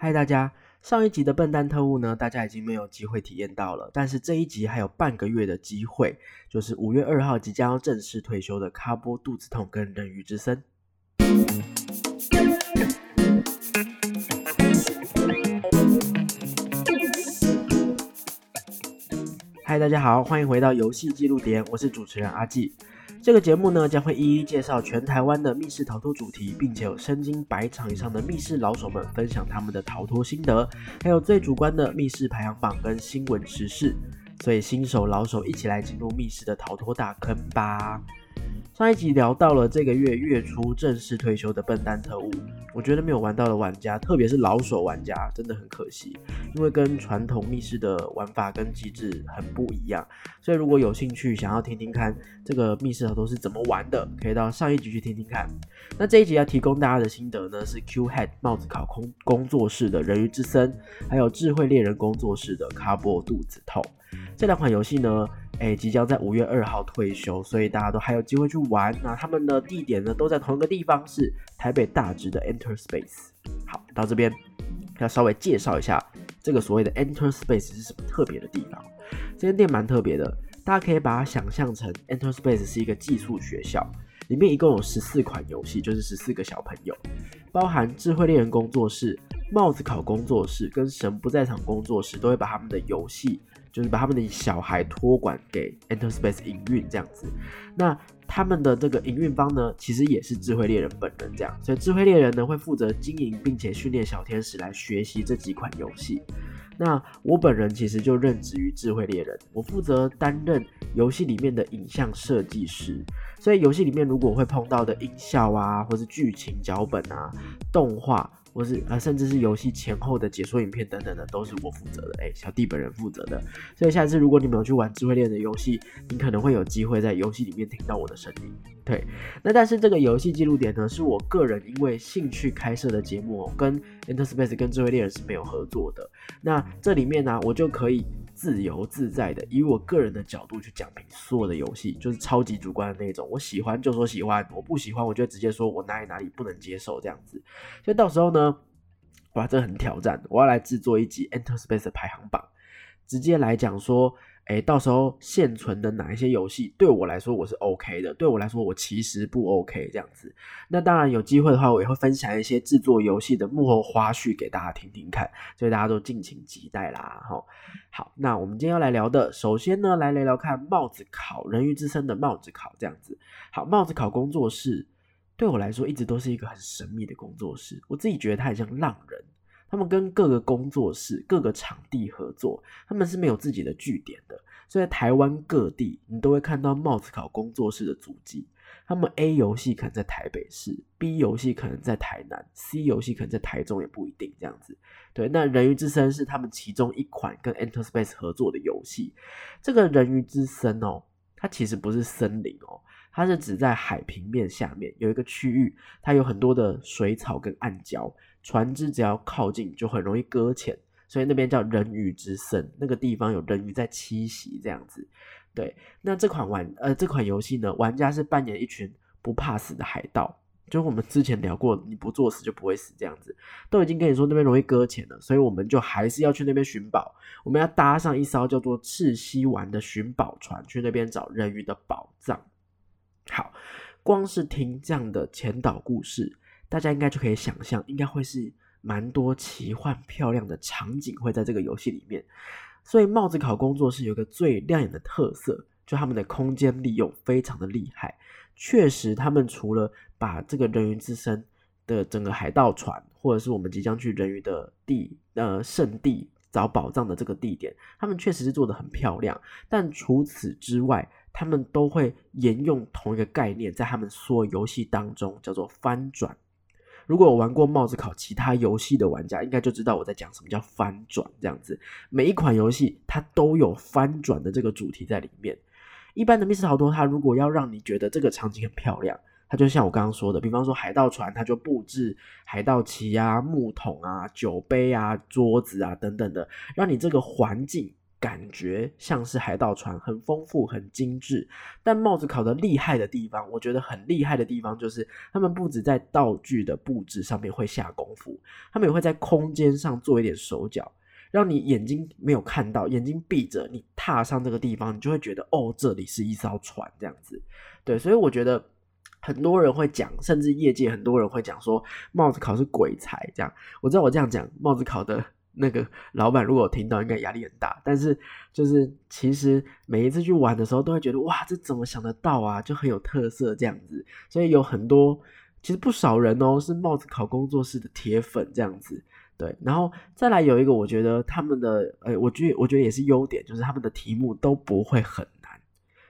嗨，大家！上一集的笨蛋特务呢，大家已经没有机会体验到了。但是这一集还有半个月的机会，就是五月二号即将要正式退休的卡波肚子痛跟人鱼之森。嗨，大家好，欢迎回到游戏记录点，我是主持人阿季。这个节目呢，将会一一介绍全台湾的密室逃脱主题，并且有身经百场以上的密室老手们分享他们的逃脱心得，还有最主观的密室排行榜跟新闻时事。所以新手老手一起来进入密室的逃脱大坑吧！上一集聊到了这个月月初正式退休的笨蛋特务，我觉得没有玩到的玩家，特别是老手玩家，真的很可惜，因为跟传统密室的玩法跟机制很不一样。所以如果有兴趣想要听听看这个密室逃脱是怎么玩的，可以到上一集去听听看。那这一集要提供大家的心得呢，是 Q Head 帽子考空工作室的人鱼之森，还有智慧猎人工作室的卡波肚子痛这两款游戏呢。哎，即将在五月二号退休，所以大家都还有机会去玩。那他们的地点呢，都在同一个地方，是台北大直的 Enter Space。好，到这边要稍微介绍一下这个所谓的 Enter Space 是什么特别的地方。这间店蛮特别的，大家可以把它想象成 Enter Space 是一个寄宿学校，里面一共有十四款游戏，就是十四个小朋友，包含智慧猎人工作室、帽子考工作室跟神不在场工作室，都会把他们的游戏。就是把他们的小孩托管给 Enter Space 营运这样子，那他们的这个营运方呢，其实也是智慧猎人本人这样，所以智慧猎人呢会负责经营并且训练小天使来学习这几款游戏。那我本人其实就任职于智慧猎人，我负责担任游戏里面的影像设计师，所以游戏里面如果会碰到的音效啊，或是剧情脚本啊，动画。或是啊，甚至是游戏前后的解说影片等等的，都是我负责的。哎，小弟本人负责的。所以下次如果你们有去玩智慧链的游戏，你可能会有机会在游戏里面听到我的声音。对，那但是这个游戏记录点呢，是我个人因为兴趣开设的节目，跟 Interspace 跟智慧猎人是没有合作的。那这里面呢，我就可以。自由自在的，以我个人的角度去讲评所有的游戏，就是超级主观的那种。我喜欢就说喜欢，我不喜欢我就直接说我哪里哪里不能接受这样子。所以到时候呢，哇，这很挑战，我要来制作一集 Enter Space 的排行榜，直接来讲说。哎，到时候现存的哪一些游戏对我来说我是 OK 的，对我来说我其实不 OK 这样子。那当然有机会的话，我也会分享一些制作游戏的幕后花絮给大家听听看，所以大家都敬请期待啦。哈，好，那我们今天要来聊的，首先呢，来聊聊看帽子考人鱼之声的帽子考这样子。好，帽子考工作室对我来说一直都是一个很神秘的工作室，我自己觉得它很像浪人。他们跟各个工作室、各个场地合作，他们是没有自己的据点的，所以在台湾各地你都会看到帽子考工作室的足迹。他们 A 游戏可能在台北市，B 游戏可能在台南，C 游戏可能在台中，也不一定这样子。对，那人鱼之森是他们其中一款跟 Enter Space 合作的游戏。这个人鱼之森哦，它其实不是森林哦，它是指在海平面下面有一个区域，它有很多的水草跟暗礁。船只只要靠近就很容易搁浅，所以那边叫人鱼之森，那个地方有人鱼在栖息这样子。对，那这款玩呃这款游戏呢，玩家是扮演一群不怕死的海盗，就我们之前聊过，你不作死就不会死这样子，都已经跟你说那边容易搁浅了，所以我们就还是要去那边寻宝，我们要搭上一艘叫做赤溪丸的寻宝船，去那边找人鱼的宝藏。好，光是听这样的前导故事。大家应该就可以想象，应该会是蛮多奇幻漂亮的场景会在这个游戏里面。所以帽子考工作室有个最亮眼的特色，就他们的空间利用非常的厉害。确实，他们除了把这个人鱼之森的整个海盗船，或者是我们即将去人鱼的地呃圣地找宝藏的这个地点，他们确实是做的很漂亮。但除此之外，他们都会沿用同一个概念，在他们所有游戏当中叫做翻转。如果有玩过帽子考其他游戏的玩家，应该就知道我在讲什么叫翻转这样子。每一款游戏它都有翻转的这个主题在里面。一般的密室逃脱，它如果要让你觉得这个场景很漂亮，它就像我刚刚说的，比方说海盗船，它就布置海盗旗啊、木桶啊、酒杯啊、桌子啊等等的，让你这个环境感觉像是海盗船，很丰富、很精致。但帽子考的厉害的地方，我觉得很厉害的地方就是他们不止在道具的布置上面会下功夫，他们也会在空间上做一点手脚，让你眼睛没有看到，眼睛闭着，你踏上这个地方，你就会觉得哦，这里是一艘船这样子。对，所以我觉得很多人会讲，甚至业界很多人会讲说帽子考是鬼才这样。我知道我这样讲，帽子考的。那个老板如果听到，应该压力很大。但是就是其实每一次去玩的时候，都会觉得哇，这怎么想得到啊？就很有特色这样子。所以有很多其实不少人哦，是帽子考工作室的铁粉这样子。对，然后再来有一个，我觉得他们的，哎，我觉得我觉得也是优点，就是他们的题目都不会很难，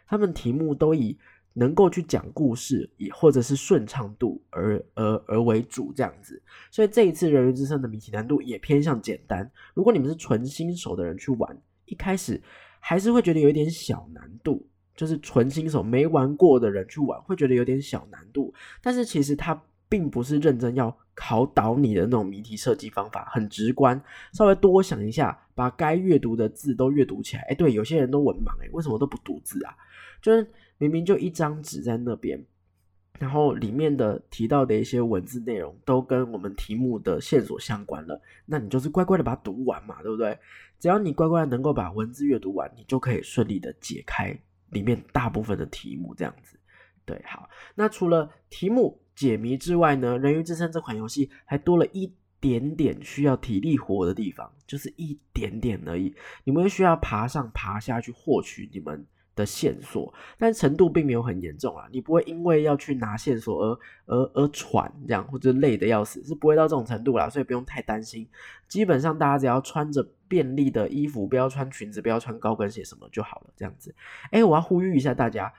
他们题目都以。能够去讲故事，也或者是顺畅度而而而为主这样子，所以这一次人鱼之声的谜题难度也偏向简单。如果你们是纯新手的人去玩，一开始还是会觉得有一点小难度，就是纯新手没玩过的人去玩会觉得有点小难度。但是其实它并不是认真要考倒你的那种谜题设计方法，很直观。稍微多想一下，把该阅读的字都阅读起来。哎，对，有些人都文盲，哎，为什么都不读字啊？就是。明明就一张纸在那边，然后里面的提到的一些文字内容都跟我们题目的线索相关了，那你就是乖乖的把它读完嘛，对不对？只要你乖乖能够把文字阅读完，你就可以顺利的解开里面大部分的题目，这样子。对，好，那除了题目解谜之外呢，《人鱼之声》这款游戏还多了一点点需要体力活的地方，就是一点点而已。你们需要爬上爬下去获取你们。的线索，但程度并没有很严重啊。你不会因为要去拿线索而而而喘这样，或者累的要死，是不会到这种程度啦，所以不用太担心。基本上大家只要穿着便利的衣服，不要穿裙子，不要穿高跟鞋什么就好了。这样子，哎，我要呼吁一下大家，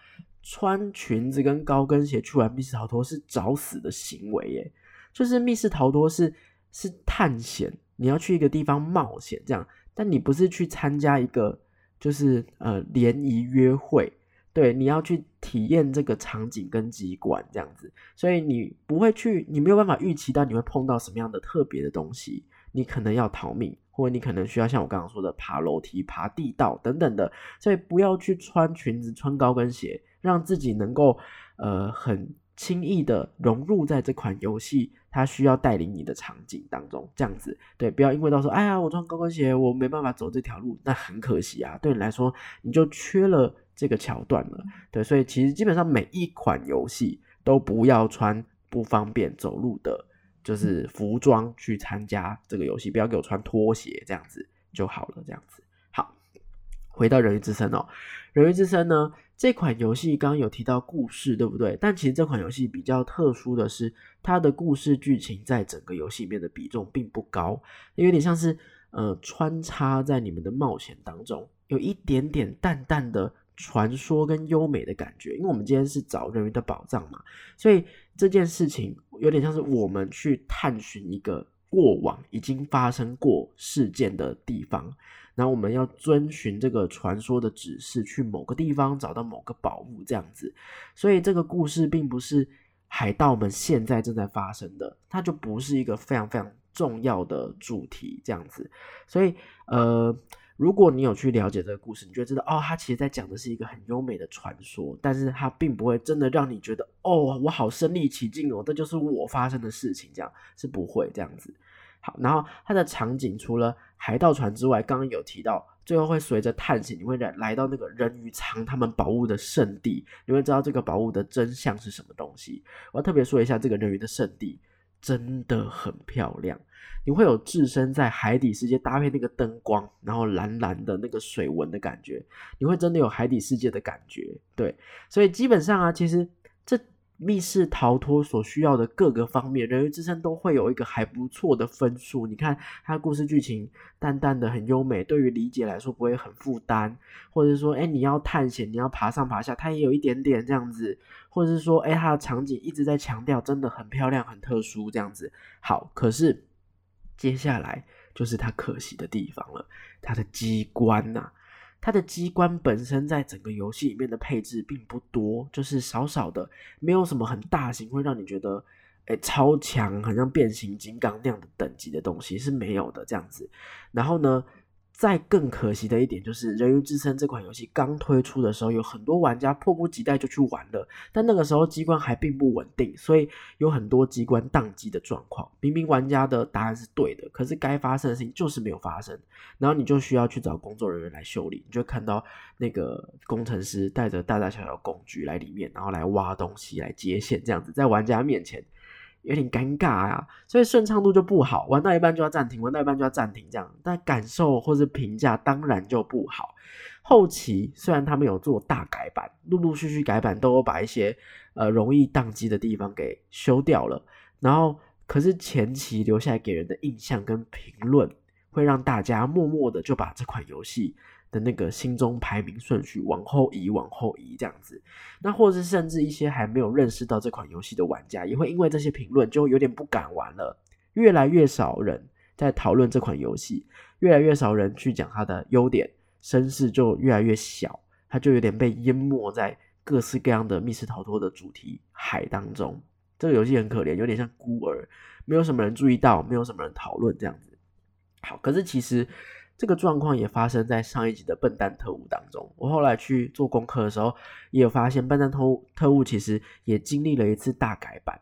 穿裙子跟高跟鞋去玩密室逃脱是找死的行为耶。就是密室逃脱是是探险，你要去一个地方冒险这样，但你不是去参加一个。就是呃联谊约会，对，你要去体验这个场景跟机关这样子，所以你不会去，你没有办法预期到你会碰到什么样的特别的东西，你可能要逃命，或者你可能需要像我刚刚说的爬楼梯、爬地道等等的，所以不要去穿裙子、穿高跟鞋，让自己能够呃很轻易的融入在这款游戏。它需要带领你的场景当中，这样子对，不要因为到时候，哎呀，我穿高跟鞋，我没办法走这条路，那很可惜啊。对你来说，你就缺了这个桥段了。对，所以其实基本上每一款游戏都不要穿不方便走路的，就是服装去参加这个游戏，不要给我穿拖鞋这样子就好了。这样子好，回到人鱼之森哦，人鱼之森呢？这款游戏刚刚有提到故事，对不对？但其实这款游戏比较特殊的是，它的故事剧情在整个游戏里面的比重并不高，有点像是呃穿插在你们的冒险当中，有一点点淡淡的传说跟优美的感觉。因为我们今天是找人鱼的宝藏嘛，所以这件事情有点像是我们去探寻一个过往已经发生过事件的地方。然后我们要遵循这个传说的指示，去某个地方找到某个宝物，这样子。所以这个故事并不是海盗们现在正在发生的，它就不是一个非常非常重要的主题，这样子。所以，呃，如果你有去了解这个故事，你就知道，哦，它其实在讲的是一个很优美的传说，但是它并不会真的让你觉得，哦，我好身临其境哦，这就是我发生的事情，这样是不会这样子。好，然后它的场景除了海盗船之外，刚刚有提到，最后会随着探险，你会来来到那个人鱼藏他们宝物的圣地，你会知道这个宝物的真相是什么东西。我要特别说一下，这个人鱼的圣地真的很漂亮，你会有置身在海底世界，搭配那个灯光，然后蓝蓝的那个水纹的感觉，你会真的有海底世界的感觉。对，所以基本上啊，其实。密室逃脱所需要的各个方面，人鱼之声都会有一个还不错的分数。你看，它故事剧情淡淡的很优美，对于理解来说不会很负担，或者说，哎，你要探险，你要爬上爬下，它也有一点点这样子，或者是说，哎，它的场景一直在强调，真的很漂亮、很特殊这样子。好，可是接下来就是它可惜的地方了，它的机关呐。它的机关本身在整个游戏里面的配置并不多，就是少少的，没有什么很大型会让你觉得，哎，超强，好像变形金刚那样的等级的东西是没有的这样子。然后呢，再更可惜的一点就是，《人鱼之声》这款游戏刚推出的时候，有很多玩家迫不及待就去玩了，但那个时候机关还并不稳定，所以有很多机关宕机的状况。明明玩家的答案是对的，可是该发生的事情就是没有发生，然后你就需要去找工作人员来修理。你就看到那个工程师带着大大小小工具来里面，然后来挖东西、来接线，这样子在玩家面前。有点尴尬啊，所以顺畅度就不好，玩到一半就要暂停，玩到一半就要暂停，这样，但感受或者评价当然就不好。后期虽然他们有做大改版，陆陆续续改版都有把一些呃容易宕机的地方给修掉了，然后可是前期留下来给人的印象跟评论，会让大家默默的就把这款游戏。的那个心中排名顺序往后移，往后移这样子，那或者是甚至一些还没有认识到这款游戏的玩家，也会因为这些评论就有点不敢玩了。越来越少人在讨论这款游戏，越来越少人去讲它的优点，声势就越来越小，它就有点被淹没在各式各样的密室逃脱的主题海当中。这个游戏很可怜，有点像孤儿，没有什么人注意到，没有什么人讨论这样子。好，可是其实。这个状况也发生在上一集的笨蛋特务当中。我后来去做功课的时候，也有发现笨蛋特务特务其实也经历了一次大改版。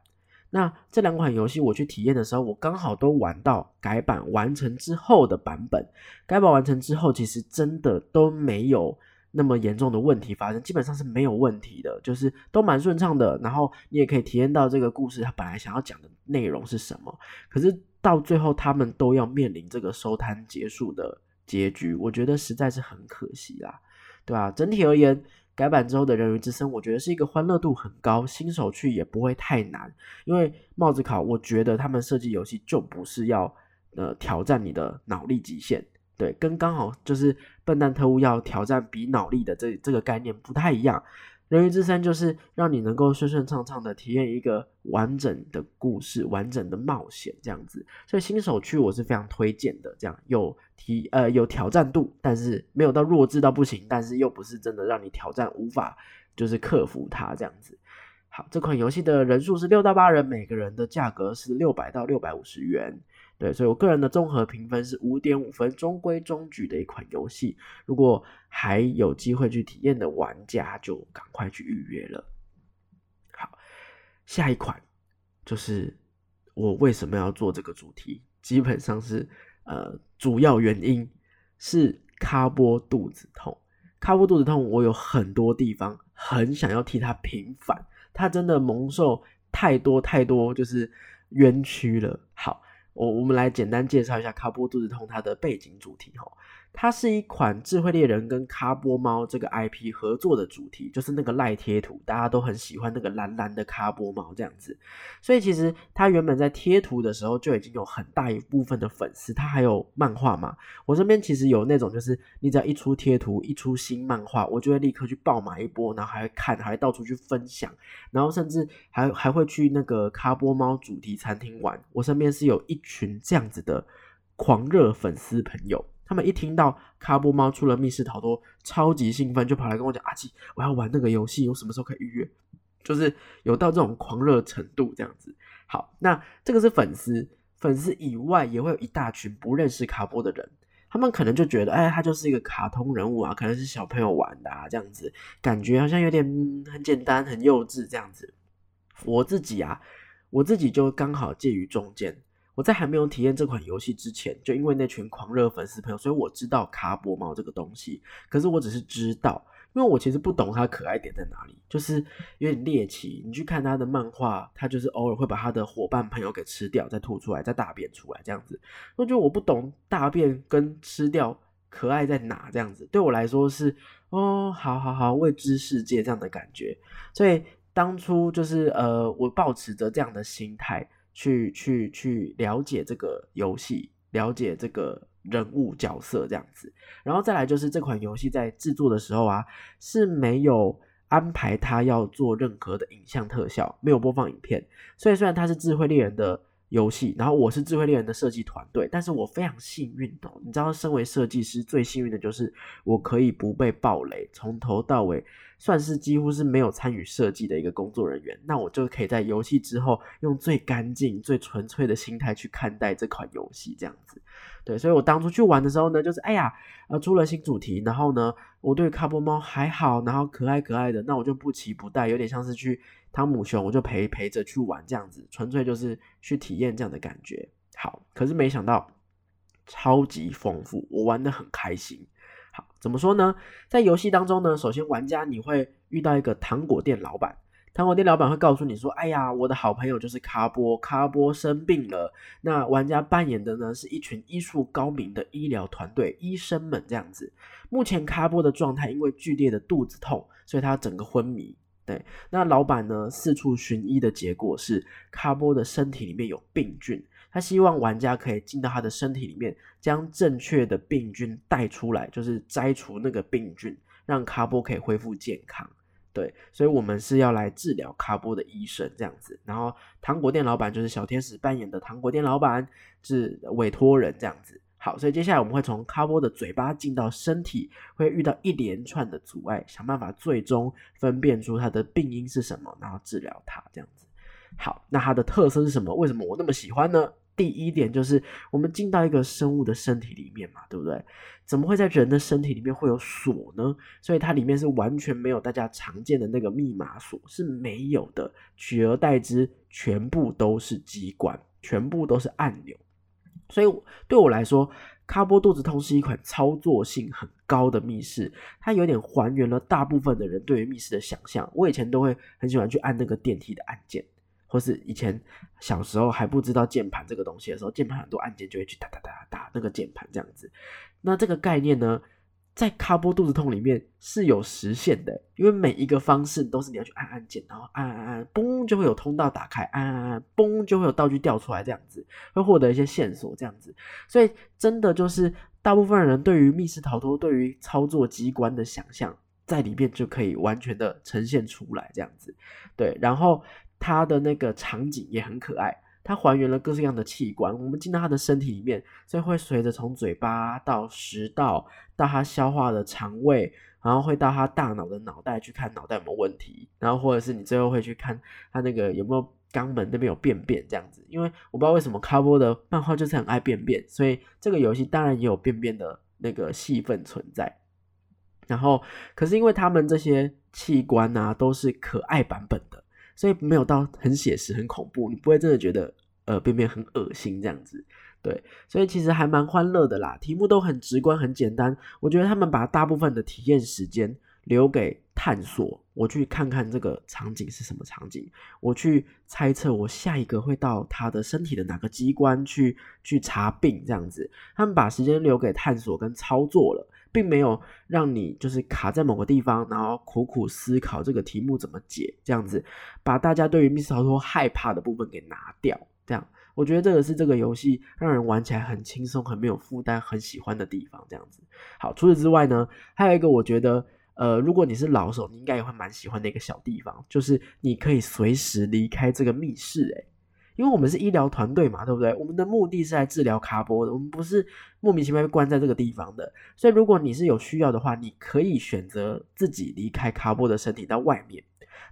那这两款游戏我去体验的时候，我刚好都玩到改版完成之后的版本。改版完成之后，其实真的都没有那么严重的问题发生，基本上是没有问题的，就是都蛮顺畅的。然后你也可以体验到这个故事它本来想要讲的内容是什么。可是到最后，他们都要面临这个收摊结束的。结局我觉得实在是很可惜啦，对吧？整体而言，改版之后的人鱼之森，我觉得是一个欢乐度很高，新手去也不会太难。因为帽子考，我觉得他们设计游戏就不是要呃挑战你的脑力极限，对，跟刚好就是笨蛋特务要挑战比脑力的这这个概念不太一样。人鱼之声就是让你能够顺顺畅畅的体验一个完整的故事、完整的冒险这样子，所以新手去我是非常推荐的。这样有提呃有挑战度，但是没有到弱智到不行，但是又不是真的让你挑战无法就是克服它这样子。好，这款游戏的人数是六到八人，每个人的价格是六百到六百五十元。对，所以我个人的综合评分是五点五分，中规中矩的一款游戏。如果还有机会去体验的玩家，就赶快去预约了。好，下一款就是我为什么要做这个主题，基本上是呃，主要原因是卡波肚子痛。卡波肚子痛，我有很多地方很想要替他平反，他真的蒙受太多太多就是冤屈了。好。我我们来简单介绍一下卡波肚子痛它的背景主题哈，它是一款智慧猎人跟卡波猫这个 IP 合作的主题，就是那个赖贴图，大家都很喜欢那个蓝蓝的卡波猫这样子，所以其实它原本在贴图的时候就已经有很大一部分的粉丝，它还有漫画嘛，我身边其实有那种就是你只要一出贴图一出新漫画，我就会立刻去爆买一波，然后还会看，还会到处去分享，然后甚至还还会去那个卡波猫主题餐厅玩，我身边是有一。群这样子的狂热粉丝朋友，他们一听到卡波猫出了密室逃脱，超级兴奋，就跑来跟我讲：“阿基，我要玩那个游戏，我什么时候可以预约？”就是有到这种狂热程度这样子。好，那这个是粉丝，粉丝以外也会有一大群不认识卡波的人，他们可能就觉得：“哎，他就是一个卡通人物啊，可能是小朋友玩的啊，这样子感觉好像有点很简单、很幼稚这样子。”我自己啊，我自己就刚好介于中间。我在还没有体验这款游戏之前，就因为那群狂热粉丝朋友，所以我知道卡波猫这个东西。可是我只是知道，因为我其实不懂它可爱点在哪里，就是有点猎奇。你去看他的漫画，他就是偶尔会把他的伙伴朋友给吃掉，再吐出来，再大便出来这样子。我觉得我不懂大便跟吃掉可爱在哪这样子，对我来说是哦，好好好，未知世界这样的感觉。所以当初就是呃，我保持着这样的心态。去去去了解这个游戏，了解这个人物角色这样子，然后再来就是这款游戏在制作的时候啊，是没有安排它要做任何的影像特效，没有播放影片。所以虽然它是智慧猎人的游戏，然后我是智慧猎人的设计团队，但是我非常幸运的，你知道，身为设计师最幸运的就是我可以不被暴雷，从头到尾算是几乎是没有参与设计的一个工作人员，那我就可以在游戏之后用最干净、最纯粹的心态去看待这款游戏，这样子。对，所以我当初去玩的时候呢，就是哎呀，呃，出了新主题，然后呢，我对卡波猫还好，然后可爱可爱的，那我就不期不待，有点像是去汤姆熊，我就陪陪着去玩这样子，纯粹就是去体验这样的感觉。好，可是没想到超级丰富，我玩的很开心。怎么说呢？在游戏当中呢，首先玩家你会遇到一个糖果店老板。糖果店老板会告诉你说：“哎呀，我的好朋友就是卡波，卡波生病了。那玩家扮演的呢，是一群医术高明的医疗团队，医生们这样子。目前卡波的状态因为剧烈的肚子痛，所以他整个昏迷。对，那老板呢四处寻医的结果是卡波的身体里面有病菌，他希望玩家可以进到他的身体里面，将正确的病菌带出来，就是摘除那个病菌，让卡波可以恢复健康。”对，所以我们是要来治疗卡波的医生这样子，然后糖果店老板就是小天使扮演的糖果店老板是委托人这样子。好，所以接下来我们会从卡波的嘴巴进到身体，会遇到一连串的阻碍，想办法最终分辨出它的病因是什么，然后治疗它这样子。好，那它的特色是什么？为什么我那么喜欢呢？第一点就是我们进到一个生物的身体里面嘛，对不对？怎么会在人的身体里面会有锁呢？所以它里面是完全没有大家常见的那个密码锁是没有的，取而代之全部都是机关，全部都是按钮。所以对我来说，卡波肚子痛是一款操作性很高的密室，它有点还原了大部分的人对于密室的想象。我以前都会很喜欢去按那个电梯的按键。或是以前小时候还不知道键盘这个东西的时候，键盘很多按键就会去打打打打那个键盘这样子。那这个概念呢，在卡波肚子痛里面是有实现的，因为每一个方式都是你要去按按键，然后按按按，嘣就会有通道打开，按按按，嘣就会有道具掉出来，这样子会获得一些线索，这样子。所以真的就是大部分人对于密室逃脱、对于操作机关的想象，在里面就可以完全的呈现出来，这样子。对，然后。它的那个场景也很可爱，它还原了各式各样的器官。我们进到它的身体里面，所以会随着从嘴巴到食道，到它消化的肠胃，然后会到它大脑的脑袋去看脑袋有没有问题，然后或者是你最后会去看它那个有没有肛门那边有便便这样子。因为我不知道为什么卡波的漫画就是很爱便便，所以这个游戏当然也有便便的那个戏份存在。然后，可是因为他们这些器官啊都是可爱版本的。所以没有到很写实、很恐怖，你不会真的觉得呃便便很恶心这样子，对，所以其实还蛮欢乐的啦。题目都很直观、很简单，我觉得他们把大部分的体验时间留给探索，我去看看这个场景是什么场景，我去猜测我下一个会到他的身体的哪个机关去去查病这样子，他们把时间留给探索跟操作了。并没有让你就是卡在某个地方，然后苦苦思考这个题目怎么解，这样子把大家对于密室逃脱害怕的部分给拿掉。这样，我觉得这个是这个游戏让人玩起来很轻松、很没有负担、很喜欢的地方。这样子，好，除此之外呢，还有一个我觉得，呃，如果你是老手，你应该也会蛮喜欢的一个小地方，就是你可以随时离开这个密室。诶，因为我们是医疗团队嘛，对不对？我们的目的是来治疗卡波的，我们不是莫名其妙被关在这个地方的。所以，如果你是有需要的话，你可以选择自己离开卡波的身体到外面。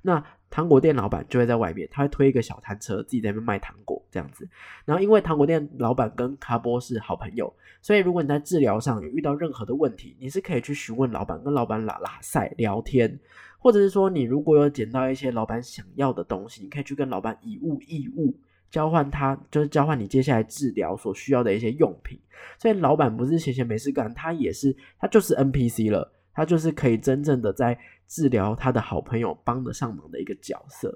那糖果店老板就会在外面，他会推一个小摊车，自己在那边卖糖果这样子。然后，因为糖果店老板跟卡波是好朋友，所以如果你在治疗上有遇到任何的问题，你是可以去询问老板，跟老板拉拉塞聊天，或者是说你如果有捡到一些老板想要的东西，你可以去跟老板以物易物。交换他就是交换你接下来治疗所需要的一些用品，所以老板不是闲闲没事干，他也是他就是 NPC 了，他就是可以真正的在治疗他的好朋友帮得上忙的一个角色。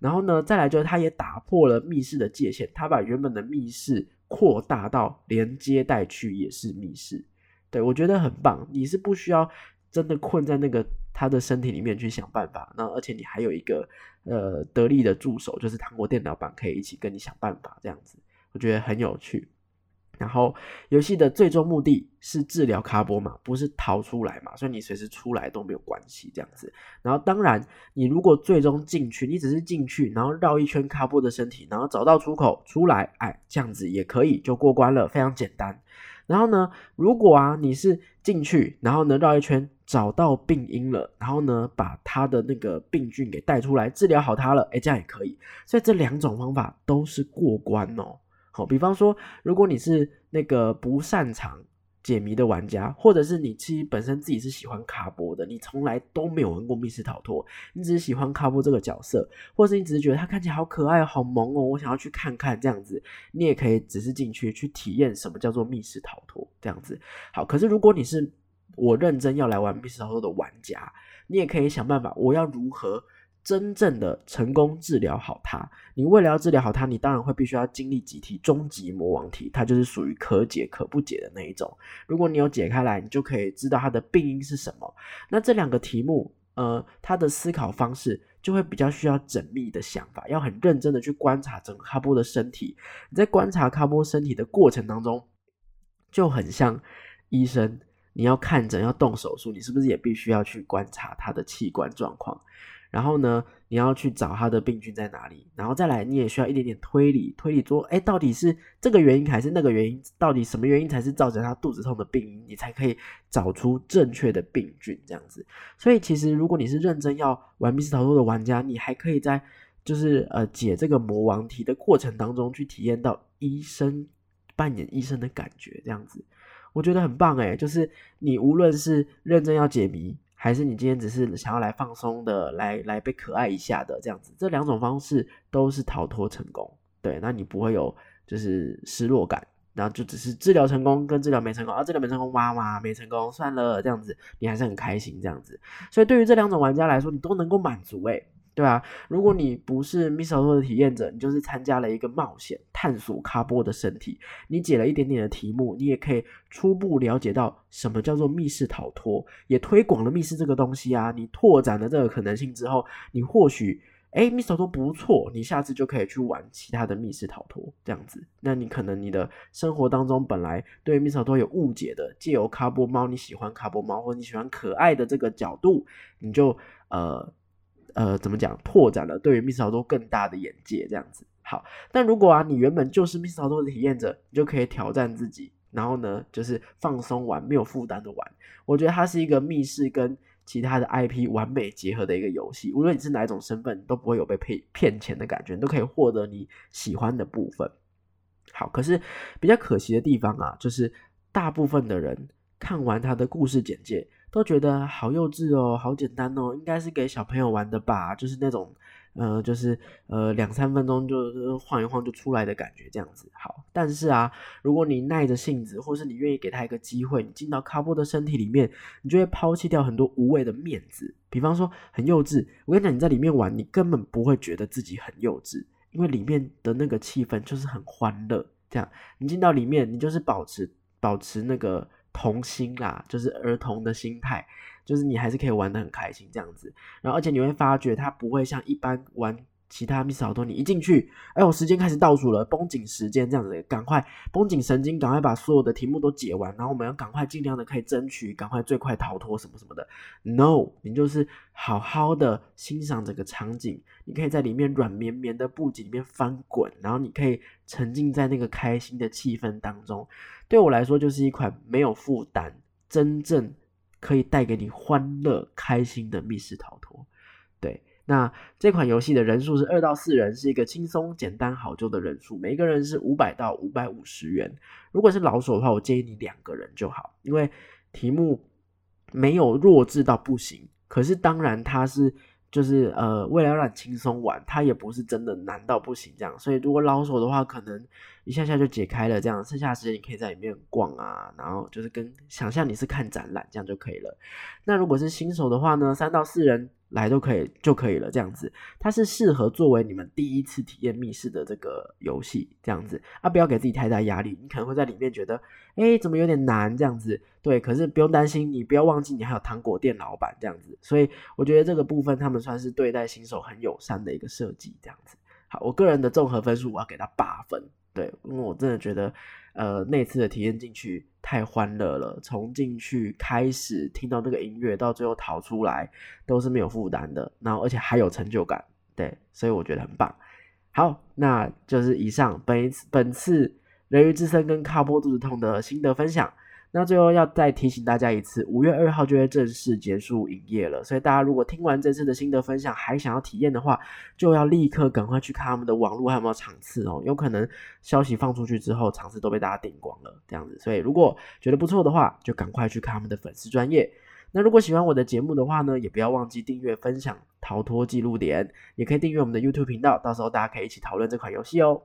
然后呢，再来就是他也打破了密室的界限，他把原本的密室扩大到连接带区也是密室，对我觉得很棒。你是不需要真的困在那个他的身体里面去想办法，那而且你还有一个。呃，得力的助手就是糖果店老板，可以一起跟你想办法，这样子我觉得很有趣。然后游戏的最终目的是治疗卡波嘛，不是逃出来嘛，所以你随时出来都没有关系这样子。然后当然，你如果最终进去，你只是进去，然后绕一圈卡波的身体，然后找到出口出来，哎，这样子也可以就过关了，非常简单。然后呢，如果啊你是进去，然后呢绕一圈找到病因了，然后呢把他的那个病菌给带出来，治疗好他了，哎，这样也可以。所以这两种方法都是过关哦。好，比方说，如果你是那个不擅长解谜的玩家，或者是你其实本身自己是喜欢卡波的，你从来都没有玩过密室逃脱，你只是喜欢卡波这个角色，或者是你只是觉得他看起来好可爱、好萌哦，我想要去看看这样子，你也可以只是进去去体验什么叫做密室逃脱这样子。好，可是如果你是我认真要来玩密室逃脱的玩家，你也可以想办法，我要如何？真正的成功治疗好它，你为了要治疗好它，你当然会必须要经历几题终极魔王题，它就是属于可解可不解的那一种。如果你有解开来，你就可以知道它的病因是什么。那这两个题目，呃，它的思考方式就会比较需要缜密的想法，要很认真的去观察整个卡波的身体。你在观察卡波身体的过程当中，就很像医生，你要看诊要动手术，你是不是也必须要去观察他的器官状况？然后呢，你要去找他的病菌在哪里，然后再来，你也需要一点点推理，推理说，哎，到底是这个原因还是那个原因？到底什么原因才是造成他肚子痛的病因？你才可以找出正确的病菌这样子。所以，其实如果你是认真要玩密室逃脱的玩家，你还可以在就是呃解这个魔王题的过程当中去体验到医生扮演医生的感觉，这样子，我觉得很棒诶，就是你无论是认真要解谜。还是你今天只是想要来放松的，来来被可爱一下的这样子，这两种方式都是逃脱成功。对，那你不会有就是失落感，然后就只是治疗成功跟治疗没成功啊，治疗没成功，哇哇没成功，算了这样子，你还是很开心这样子。所以对于这两种玩家来说，你都能够满足诶。对啊，如果你不是密室逃脱的体验者，你就是参加了一个冒险，探索卡波的身体。你解了一点点的题目，你也可以初步了解到什么叫做密室逃脱，也推广了密室这个东西啊。你拓展了这个可能性之后，你或许哎，密室逃脱不错，你下次就可以去玩其他的密室逃脱这样子。那你可能你的生活当中本来对密室逃脱有误解的，借由卡波猫，你喜欢卡波猫，或者你喜欢可爱的这个角度，你就呃。呃，怎么讲？拓展了对于密室逃脱更大的眼界，这样子好。但如果啊，你原本就是密室逃脱的体验者，你就可以挑战自己，然后呢，就是放松玩，没有负担的玩。我觉得它是一个密室跟其他的 IP 完美结合的一个游戏。无论你是哪一种身份，都不会有被骗骗钱的感觉，你都可以获得你喜欢的部分。好，可是比较可惜的地方啊，就是大部分的人看完他的故事简介。都觉得好幼稚哦，好简单哦，应该是给小朋友玩的吧？就是那种，呃，就是呃两三分钟就晃一晃就出来的感觉，这样子好。但是啊，如果你耐着性子，或是你愿意给他一个机会，你进到卡波的身体里面，你就会抛弃掉很多无谓的面子。比方说很幼稚，我跟你讲，你在里面玩，你根本不会觉得自己很幼稚，因为里面的那个气氛就是很欢乐。这样，你进到里面，你就是保持保持那个。童心啦，就是儿童的心态，就是你还是可以玩的很开心这样子。然后，而且你会发觉它不会像一般玩其他密室逃脱，你一进去，哎呦，时间开始倒数了，绷紧时间这样子，赶快绷紧神经，赶快把所有的题目都解完，然后我们要赶快尽量的可以争取，赶快最快逃脱什么什么的。No，你就是好好的欣赏整个场景，你可以在里面软绵绵的布景里面翻滚，然后你可以沉浸在那个开心的气氛当中。对我来说，就是一款没有负担、真正可以带给你欢乐、开心的密室逃脱。对，那这款游戏的人数是二到四人，是一个轻松、简单、好救的人数，每个人是五百到五百五十元。如果是老手的话，我建议你两个人就好，因为题目没有弱智到不行。可是当然，它是。就是呃，为了让你轻松玩，它也不是真的难到不行这样，所以如果老手的话，可能一下下就解开了这样，剩下的时间你可以在里面逛啊，然后就是跟想象你是看展览这样就可以了。那如果是新手的话呢，三到四人。来都可以就可以了，这样子，它是适合作为你们第一次体验密室的这个游戏，这样子啊，不要给自己太大压力，你可能会在里面觉得，哎，怎么有点难这样子，对，可是不用担心，你不要忘记你还有糖果店老板这样子，所以我觉得这个部分他们算是对待新手很友善的一个设计，这样子。好，我个人的综合分数我要给他八分，对，因为我真的觉得。呃那次的体验进去太欢乐了，从进去开始听到那个音乐，到最后逃出来都是没有负担的，然后而且还有成就感，对，所以我觉得很棒。好，那就是以上本本次人鱼之声跟卡波肚子痛的心得分享。那最后要再提醒大家一次，五月二号就会正式结束营业了，所以大家如果听完这次的心得分享，还想要体验的话，就要立刻赶快去看他们的网络还有没有场次哦，有可能消息放出去之后，场次都被大家订光了这样子，所以如果觉得不错的话，就赶快去看他们的粉丝专业。那如果喜欢我的节目的话呢，也不要忘记订阅、分享《逃脱记录点》，也可以订阅我们的 YouTube 频道，到时候大家可以一起讨论这款游戏哦。